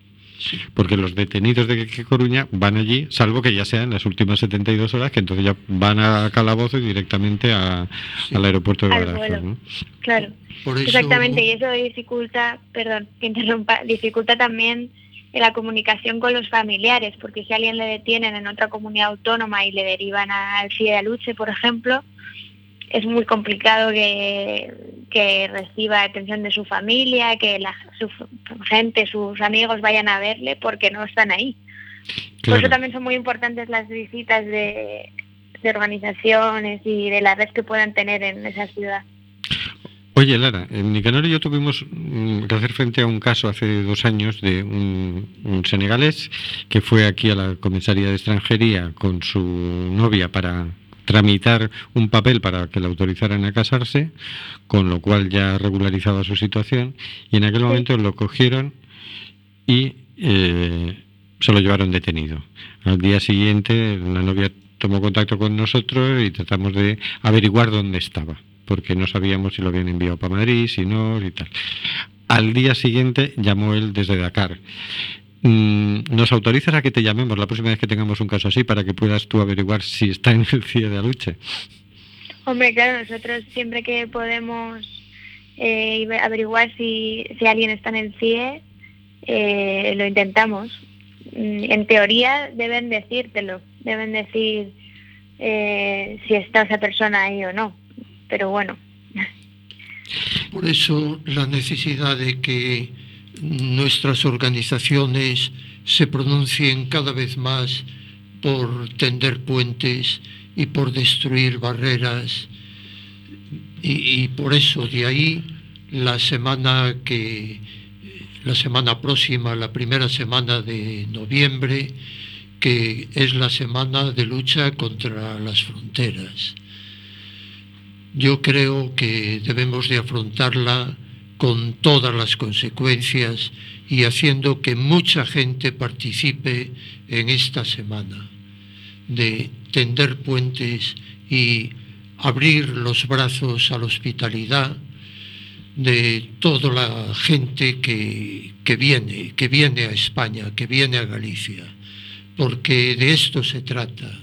Porque los detenidos de que Coruña van allí, salvo que ya sea en las últimas 72 horas, que entonces ya van a Calabozo y directamente a- al aeropuerto de Badajoz. Claro, Por eso- exactamente, y eso dificulta, perdón, que interrumpa, dificulta también la comunicación con los familiares, porque si a alguien le detienen en otra comunidad autónoma y le derivan al CIE de Aluche, por ejemplo, es muy complicado que, que reciba atención de su familia, que la, su gente, sus amigos vayan a verle porque no están ahí. Por eso también son muy importantes las visitas de, de organizaciones y de la red que puedan tener en esa ciudad. Oye, Lara, en Nicanor y yo tuvimos mm, que hacer frente a un caso hace dos años de un, un senegalés que fue aquí a la comisaría de extranjería con su novia para tramitar un papel para que le autorizaran a casarse, con lo cual ya regularizaba su situación, y en aquel momento lo cogieron y eh, se lo llevaron detenido. Al día siguiente la novia tomó contacto con nosotros y tratamos de averiguar dónde estaba, porque no sabíamos si lo habían enviado para Madrid, si no, y tal. Al día siguiente llamó él desde Dakar. Mm, ¿Nos autorizas a que te llamemos la próxima vez que tengamos un caso así para que puedas tú averiguar si está en el CIE de Aluche? Hombre, claro, nosotros siempre que podemos eh, averiguar si, si alguien está en el CIE, eh, lo intentamos. Mm, En teoría deben decírtelo, deben decir eh, si está esa persona ahí o no. Pero bueno, Por eso la necesidad de que nuestras organizaciones se pronuncien cada vez más por tender puentes y por destruir barreras. Y, por eso de ahí la semana que la semana próxima, la primera semana de noviembre, que es la semana de lucha contra las fronteras. Yo creo que debemos de afrontarla con todas las consecuencias y haciendo que mucha gente participe en esta semana de tender puentes y abrir los brazos a la hospitalidad de toda la gente que, que viene, que viene a España, que viene a Galicia, porque de esto se trata,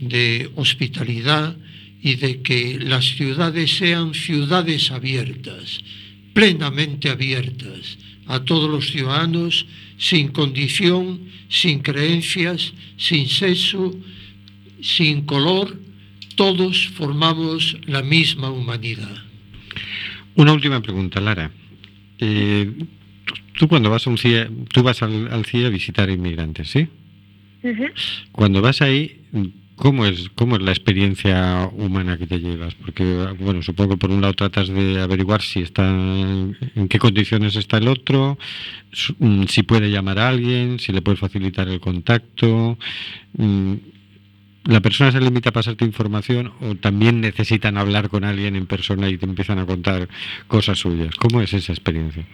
de hospitalidad y de que las ciudades sean ciudades abiertas, plenamente abiertas a todos los ciudadanos sin condición, sin creencias, sin sexo, sin color, todos formamos la misma humanidad. Una última pregunta, Lara. Eh, tú, cuando vas a un CIE, tú vas al, al CIE a visitar inmigrantes, ¿sí? Cuando vas ahí, ¿cómo es, ¿cómo es la experiencia humana que te llevas? Porque, bueno, supongo que por un lado tratas de averiguar si está, en qué condiciones está el otro, mm, si puede llamar a alguien, si le puedes facilitar el contacto. mm, ¿La persona se limita a pasarte información o también necesitan hablar con alguien en persona y te empiezan a contar cosas suyas? ¿Cómo es esa experiencia?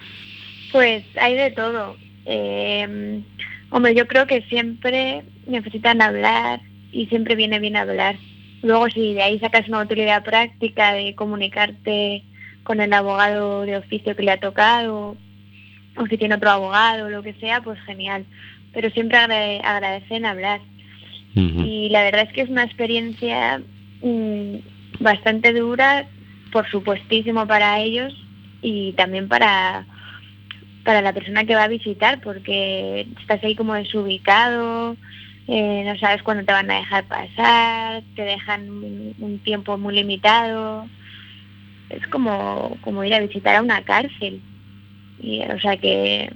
Pues hay de todo. Eh, hombre, yo creo que siempre necesitan hablar y siempre viene bien hablar. Luego, si de ahí sacas una utilidad práctica de comunicarte con el abogado de oficio que le ha tocado, o si tiene otro abogado o lo que sea, pues genial. Pero siempre agrade- agradecen hablar. Y la verdad es que es una experiencia mm, bastante dura, por supuestísimo para ellos y también para, para la persona que va a visitar, porque estás ahí como desubicado, eh, no sabes cuándo te van a dejar pasar, te dejan un, un tiempo muy limitado. Es como, como ir a visitar a una cárcel. Y, o sea que,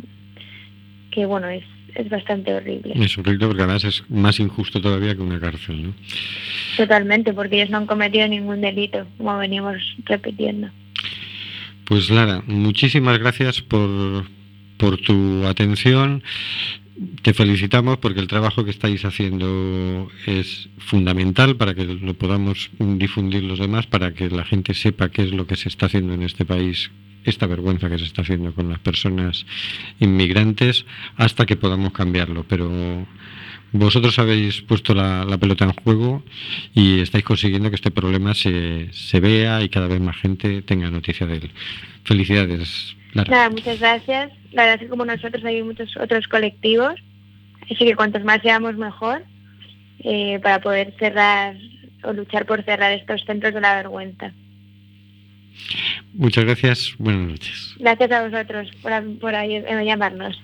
que bueno, es, es bastante horrible. Es horrible porque además es más injusto todavía que una cárcel, ¿no? Totalmente, porque ellos no han cometido ningún delito, como venimos repitiendo. Pues Lara, muchísimas gracias por, por tu atención. Te felicitamos porque el trabajo que estáis haciendo es fundamental para que lo podamos difundir los demás, para que la gente sepa qué es lo que se está haciendo en este país, esta vergüenza que se está haciendo con las personas inmigrantes, hasta que podamos cambiarlo. Pero vosotros habéis puesto la, pelota en juego y estáis consiguiendo que este problema se, se vea y cada vez más gente tenga noticia de él. Felicidades, Nada, muchas gracias. La verdad es que como nosotros hay muchos otros colectivos, así que cuantos más seamos mejor eh, para poder cerrar o luchar por cerrar estos centros de la vergüenza. Muchas gracias, buenas noches. Gracias a vosotros por, por eh, llamarnos.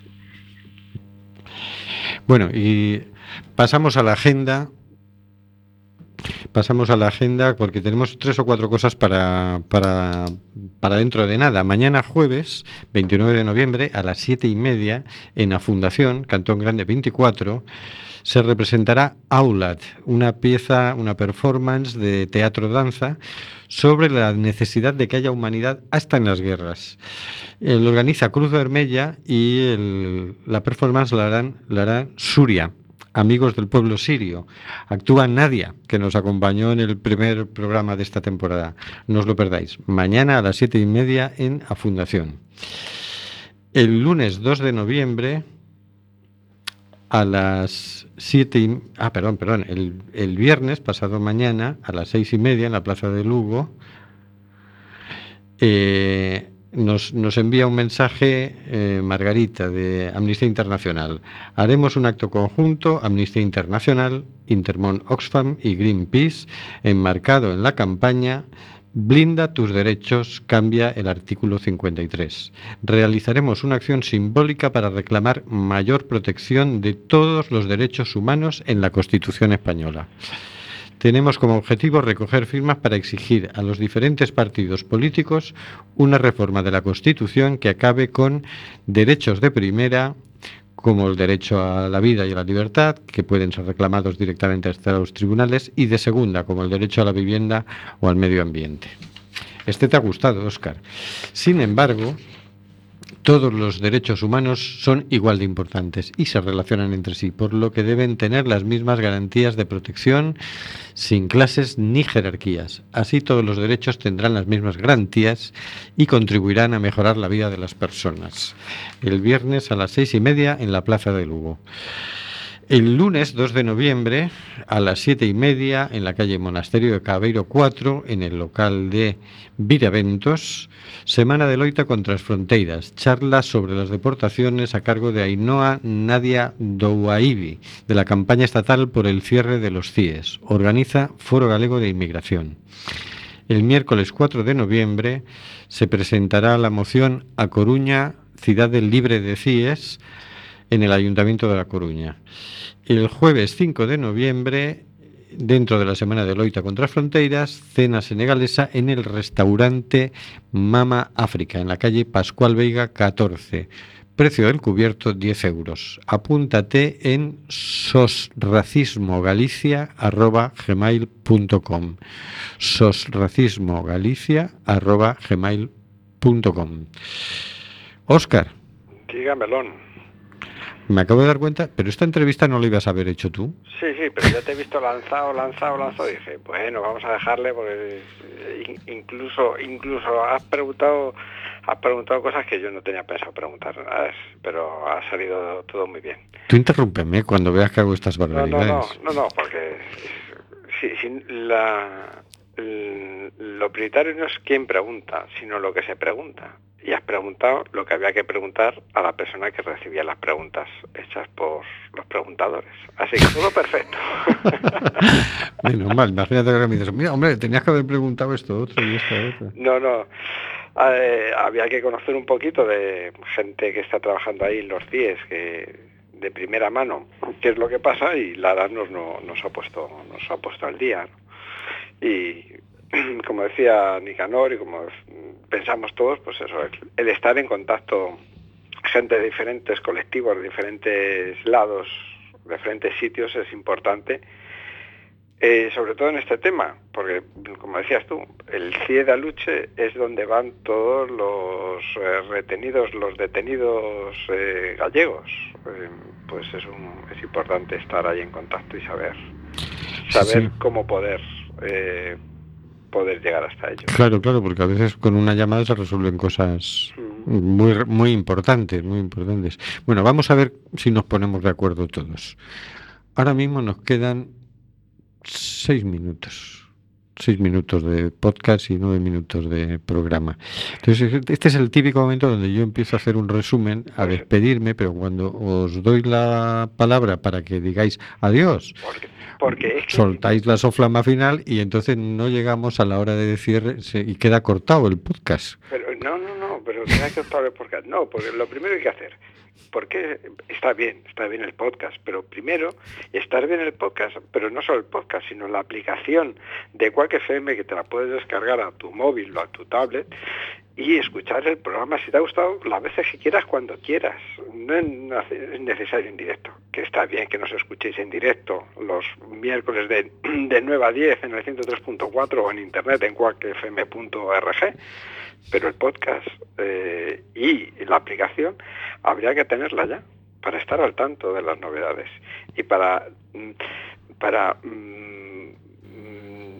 Bueno, y pasamos a la agenda. Pasamos a la agenda porque tenemos tres o cuatro cosas para, para, para dentro de nada. Mañana jueves, 29 de noviembre, a las siete y media, en la Fundación Cantón Grande 24, se representará Aulat, una pieza, una performance de teatro-danza sobre la necesidad de que haya humanidad hasta en las guerras. Lo organiza Cruz Vermella y el- la performance la harán, la hará Suria, amigos del pueblo sirio. Actúa Nadia, que nos acompañó en el primer programa de esta temporada. No os lo perdáis. Mañana a las siete y media en A Fundación. El lunes 2 de noviembre a las 7 y... Ah, perdón, perdón. El, el viernes, pasado mañana, a las seis y media, en la Plaza de Lugo, eh, nos, nos envía un mensaje eh, Margarita de Amnistía Internacional. Haremos un acto conjunto, Amnistía Internacional, Intermon Oxfam y Greenpeace, enmarcado en la campaña Blinda tus derechos, cambia el artículo 53. Realizaremos una acción simbólica para reclamar mayor protección de todos los derechos humanos en la Constitución española. Tenemos como objetivo recoger firmas para exigir a los diferentes partidos políticos una reforma de la Constitución que acabe con derechos de primera, como el derecho a la vida y a la libertad, que pueden ser reclamados directamente hasta los tribunales, y de segunda, como el derecho a la vivienda o al medio ambiente. Este te ha gustado, Óscar. Sin embargo, todos los derechos humanos son igual de importantes y se relacionan entre sí, por lo que deben tener las mismas garantías de protección sin clases ni jerarquías. Así todos los derechos tendrán las mismas garantías y contribuirán a mejorar la vida de las personas. El viernes a las seis y media en la Plaza de Lugo. El lunes 2 de noviembre a las siete y media en la calle Monasterio de Cabeiro 4 en el local de Viraventos, Semana de Loita contra las Fronteiras, charla sobre las deportaciones a cargo de Ainhoa Nadia Douaibi de la campaña estatal por el cierre de los CIES. Organiza Foro Galego de Inmigración. El miércoles 4 de noviembre se presentará la moción A Coruña, Ciudad Libre de CIES, en el Ayuntamiento de La Coruña. El jueves 5 de noviembre, dentro de la semana de Loita contra Fronteiras, cena senegalesa en el restaurante Mama África, en la calle Pascual Veiga 14. Precio del cubierto 10 euros. Apúntate en sosracismogalicia.gmail.com sosracismogalicia.gmail.com Óscar, Dígamelo. Me acabo de dar cuenta, pero esta entrevista no la ibas a haber hecho tú. Sí, sí, pero ya te he visto lanzado, lanzado, lanzado. Y dije, bueno, vamos a dejarle porque eh, in- incluso, incluso has preguntado, has preguntado cosas que yo no tenía pensado preguntar, pero ha salido todo muy bien. Tú interrúmpeme cuando veas que hago estas No, no, barbaridades. no, no, no, porque si, si la, lo prioritario no es quién pregunta, sino lo que se pregunta. Y has preguntado lo que había que preguntar a la persona que recibía las preguntas hechas por los preguntadores. Así que todo perfecto. Menos mal, imagínate que me dices, mira, hombre, tenías que haber preguntado esto otro y esto otro. No, no. Eh, había que conocer un poquito de gente que está trabajando ahí en los CIES, que de primera mano, qué es lo que pasa y Lara nos, no, nos ha puesto nos ha puesto al día. Y como decía Nicanor y como pensamos todos, pues eso, el, el estar en contacto gente de diferentes colectivos, de diferentes lados, de diferentes sitios es importante eh, sobre todo en este tema, porque como decías tú, el CIE de Aluche es donde van todos los eh, retenidos, los detenidos eh, gallegos. Pues es, un, es importante estar ahí en contacto y saber saber sí. cómo poder poder llegar hasta ellos. Claro, claro, porque a veces con una llamada se resuelven cosas muy, muy importantes, muy importantes. Bueno, vamos a ver si nos ponemos de acuerdo todos. Ahora mismo nos quedan seis minutos. Seis minutos de podcast y nueve minutos de programa. Entonces, este es el típico momento donde yo empiezo a hacer un resumen, a despedirme, pero cuando os doy la palabra para que digáis adiós, Porque es que soltáis la soflama final y entonces no llegamos a la hora de cierre y queda cortado el podcast. Pero no, no, no, pero que optar el podcast. No, porque lo primero que hay que hacer, porque está bien, está bien el podcast, pero primero estar bien el podcast, pero no solo el podcast, sino la aplicación de Quack FM que te la puedes descargar a tu móvil o a tu tablet y escuchar el programa si te ha gustado las veces que quieras, cuando quieras. No es necesario en directo, que está bien que nos escuchéis en directo los miércoles de, de 9 a 10 en el 103.4 o en internet en quackfm.org, pero el podcast eh, y la aplicación habría que tenerla ya para estar al tanto de las novedades y para mm, para mm,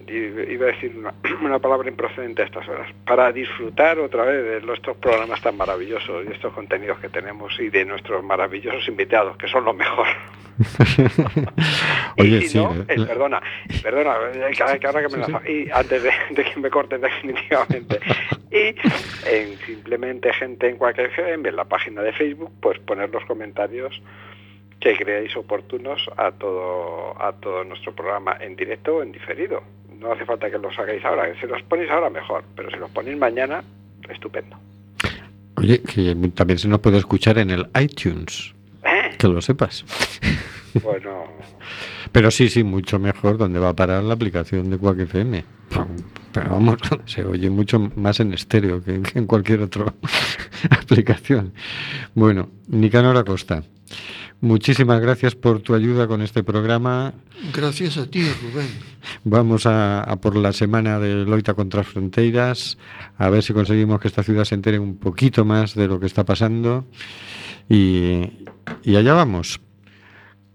iba a decir una, una palabra improcedente a estas horas para disfrutar otra vez de nuestros programas tan maravillosos y estos contenidos que tenemos y de nuestros maravillosos invitados que son los mejores Oye, y si sí, no, eh, eh, perdona, perdona, que, ahora que me la fa- y antes de, de que me corten definitivamente. Y en simplemente gente en cualquier en la página de Facebook, pues poner los comentarios que creáis oportunos a todo a todo nuestro programa en directo o en diferido. No hace falta que los hagáis ahora, si los ponéis ahora mejor, pero si los ponéis mañana, estupendo. Oye, que también se nos puede escuchar en el iTunes, que lo sepas. Bueno, Pero sí, sí, mucho mejor donde va a parar la aplicación de Quack FM. Pero vamos, se oye mucho más en estéreo que en cualquier otra aplicación. Bueno, Nicanor Acosta, muchísimas gracias por tu ayuda con este programa. Gracias a ti, Rubén. Vamos a, a por la semana de Loita contra las Fronteiras, a ver si conseguimos que esta ciudad se entere un poquito más de lo que está pasando. Y, y allá vamos.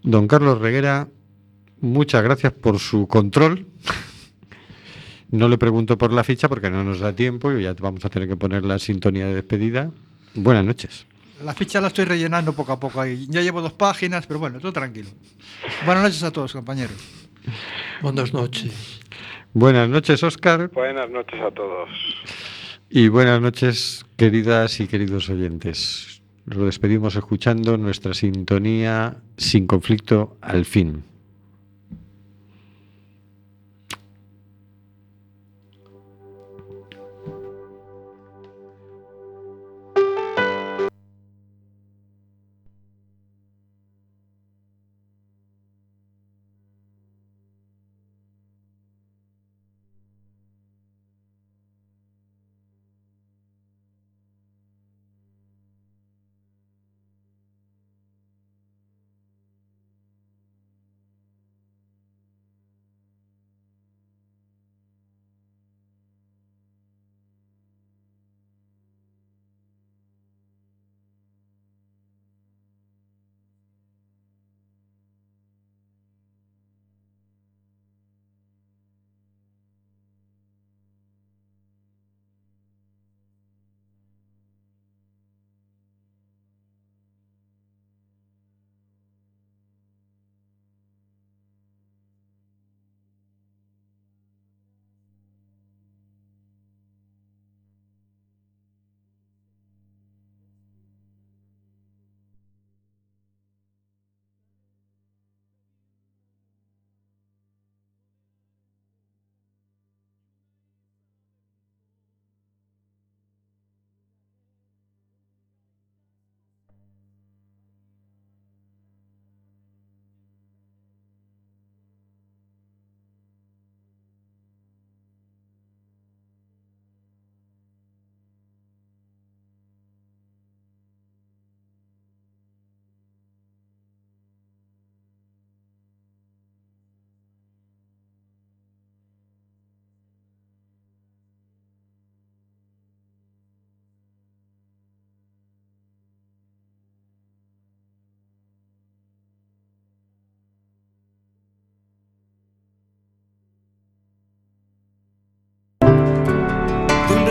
Don Carlos Reguera, muchas gracias por su control. No le pregunto por la ficha porque no nos da tiempo y ya vamos a tener que poner la sintonía de despedida. Buenas noches. La ficha la estoy rellenando poco a poco ahí. Ya llevo dos páginas, pero bueno, todo tranquilo. Buenas noches a todos, compañeros. Buenas noches. Buenas noches, Óscar. buenas noches a todos. Y buenas noches, queridas y queridos oyentes. Lo despedimos escuchando nuestra sintonía sin conflicto al fin.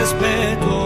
Respeto